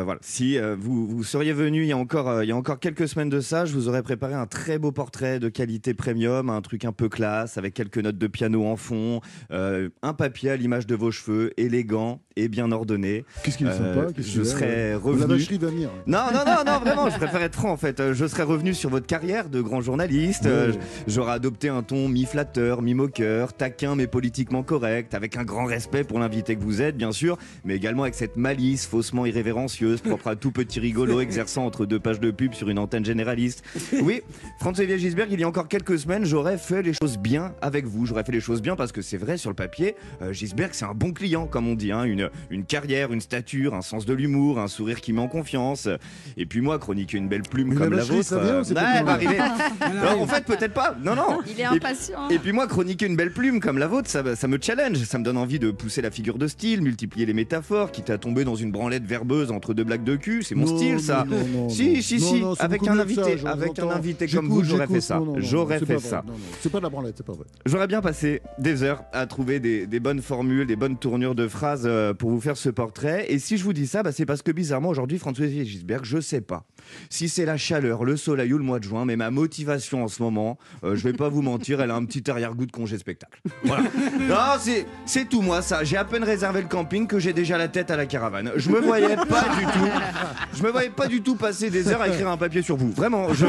Euh, voilà. Si euh, vous, vous seriez venu il y, a encore, euh, il y a encore quelques semaines de ça, je vous aurais préparé un très beau portrait de qualité premium, un truc un peu classe, avec quelques notes de piano en fond, un papier à l'image de vos cheveux, élégant et bien ordonné. Qu'est-ce qu'il est sympa je qu'il est, serais euh, La revenu. va venir. Non, non, non, non, vraiment, je préfère être franc en fait. Je serais revenu sur votre carrière de grand journaliste. Ouais. J'aurais adopté un ton mi-flatteur, mi-moqueur, taquin mais politiquement correct, avec un grand respect pour l'invité que vous êtes, bien sûr, mais également avec cette malice faussement irrévérencieuse, propre à tout petit rigolo exerçant entre deux pages de pub sur une antenne généraliste. Oui, François-Xavier Gisberg, il y a encore quelques semaines, j'aurais fait les choses bien avec vous. J'aurais fait les choses bien parce que c'est vrai, sur le papier, euh, Gisberg, c'est un bon client, comme on dit, hein, une, une carrière, une stature, un sens de l'humour, un sourire qui met en confiance. Et puis moi, chroniquer une belle plume Mais comme la vôtre. ouais, elle va arriver. Alors, en fait, peut-être pas. Non, non. Il est Et- impatient. Et puis moi, chroniquer une belle plume comme la vôtre, ça, ça me challenge, ça me donne envie de pousser la figure de style, multiplier les métaphores, quitte à tomber dans une branlette verbeuse entre deux blagues de cul, c'est mon Non, style ça. non, non, Si, si, si, avec un ça, invité, avec un invité comme vous, j'aurais fait ça. J'aurais fait ça. C'est pas de la branlette, c'est pas vrai. J'aurais bien passé des heures à trouver des, des bonnes formules, des bonnes tournures de phrases euh, pour vous faire ce portrait. Et si je vous dis ça, bah, c'est parce que bizarrement aujourd'hui, François Gisberg, je sais pas si c'est la chaleur, le soleil ou le mois de juin, mais ma motivation en ce moment, euh, je vais pas vous mentir, elle a un petit arrière-goût de congé spectacle. Voilà. Non, c'est c'est tout moi ça. J'ai à peine réservé le camping que j'ai déjà la tête à la caravane. Je me voyais pas du tout. Je me voyais pas du tout passer des heures à écrire un papier sur vous. Vraiment, je,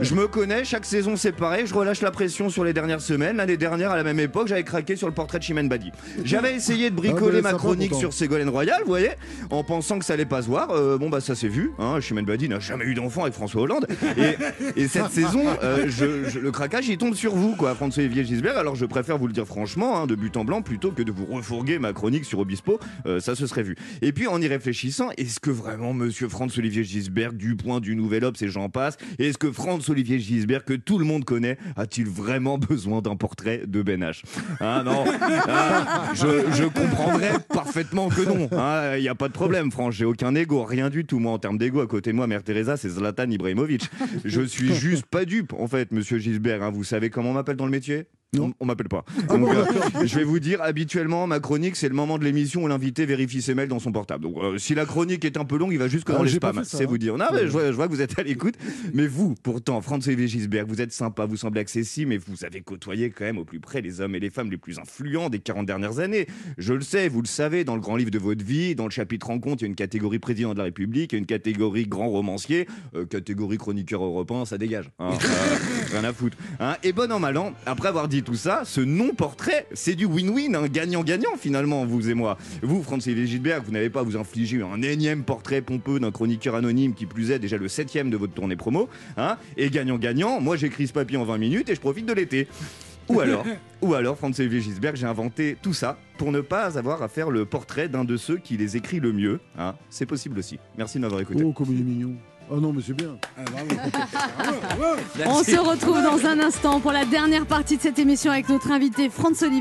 je me connais, chaque saison c'est pareil, je relâche la pression sur les dernières semaines. L'année dernière, à la même époque, j'avais craqué sur le portrait de Chimène Badi. J'avais essayé de bricoler ma chronique sur Ségolène Royal, vous voyez, en pensant que ça allait pas se voir. Euh, bon, bah ça s'est vu. Hein. Chimène Badi n'a jamais eu d'enfant avec François Hollande. Et, et cette saison, euh, je- je- le craquage, il tombe sur vous, quoi, François-Olivier Gisbert. Alors je préfère vous le dire franchement, hein, de but en blanc, plutôt que de vous refourguer ma chronique sur Obispo. Euh, ça se serait vu. Et puis en y réfléchissant, est-ce que vraiment Monsieur Franz-Olivier Gisbert, du point du Nouvel Obs et j'en passe, est-ce que Franz-Olivier Gisbert, que tout le monde connaît, a-t-il vraiment besoin d'un portrait de Ben H? Ah non, Ah, je, comprendrais parfaitement que non. Il n'y a pas de problème, Franck, j'ai aucun ego, rien du tout. Moi, en termes d'ego, à côté de moi, Mère Teresa, c'est Zlatan Ibrahimovic. Je suis juste pas dupe, en fait, Monsieur Gisbert. hein. Vous savez comment on m'appelle dans le métier? Non. on, m'appelle pas. Donc, euh, je vais vous dire, habituellement, ma chronique, c'est le moment de l'émission où l'invité vérifie ses mails dans son portable. Donc, euh, si la chronique est un peu longue, il va jusque Ah, dans les j'ai pas spams. C'est hein. vous dire. Non, mais je, vois, je vois que vous êtes à l'écoute. Mais vous, pourtant, Franz-Olivier Gisbert, vous êtes sympa, vous semblez accessible, mais vous avez côtoyé quand même au plus près les hommes et les femmes les plus influents des 40 dernières années. Je le sais, vous le savez, dans le grand livre de votre vie, dans le chapitre rencontre, il y a une catégorie président de la République, il y a une catégorie grand romancier, euh, catégorie chroniqueur européen, ça dégage. hein. Rien à foutre. hein. Et bon an, mal an, après avoir dit tout ça, ce non-portrait, c'est du win-win, un gagnant-gagnant finalement, vous et moi. Vous, Franz-Olivier Gisbert, vous n'avez pas à vous infliger un énième portrait pompeux d'un chroniqueur anonyme qui plus est déjà le septième de votre tournée promo. Hein et gagnant-gagnant, moi j'écris ce papier en 20 minutes et je profite de l'été. Ou alors, ou alors, Franz-Olivier Gisberg, j'ai inventé tout ça pour ne pas avoir à faire le portrait d'un de ceux qui les écrit le mieux. Hein c'est possible aussi. Merci de m'avoir écouté. Oh, comme il est mignon. Ah non, mais c'est bien. On se retrouve dans un instant pour la dernière partie de cette émission avec notre invité Franz Olivier.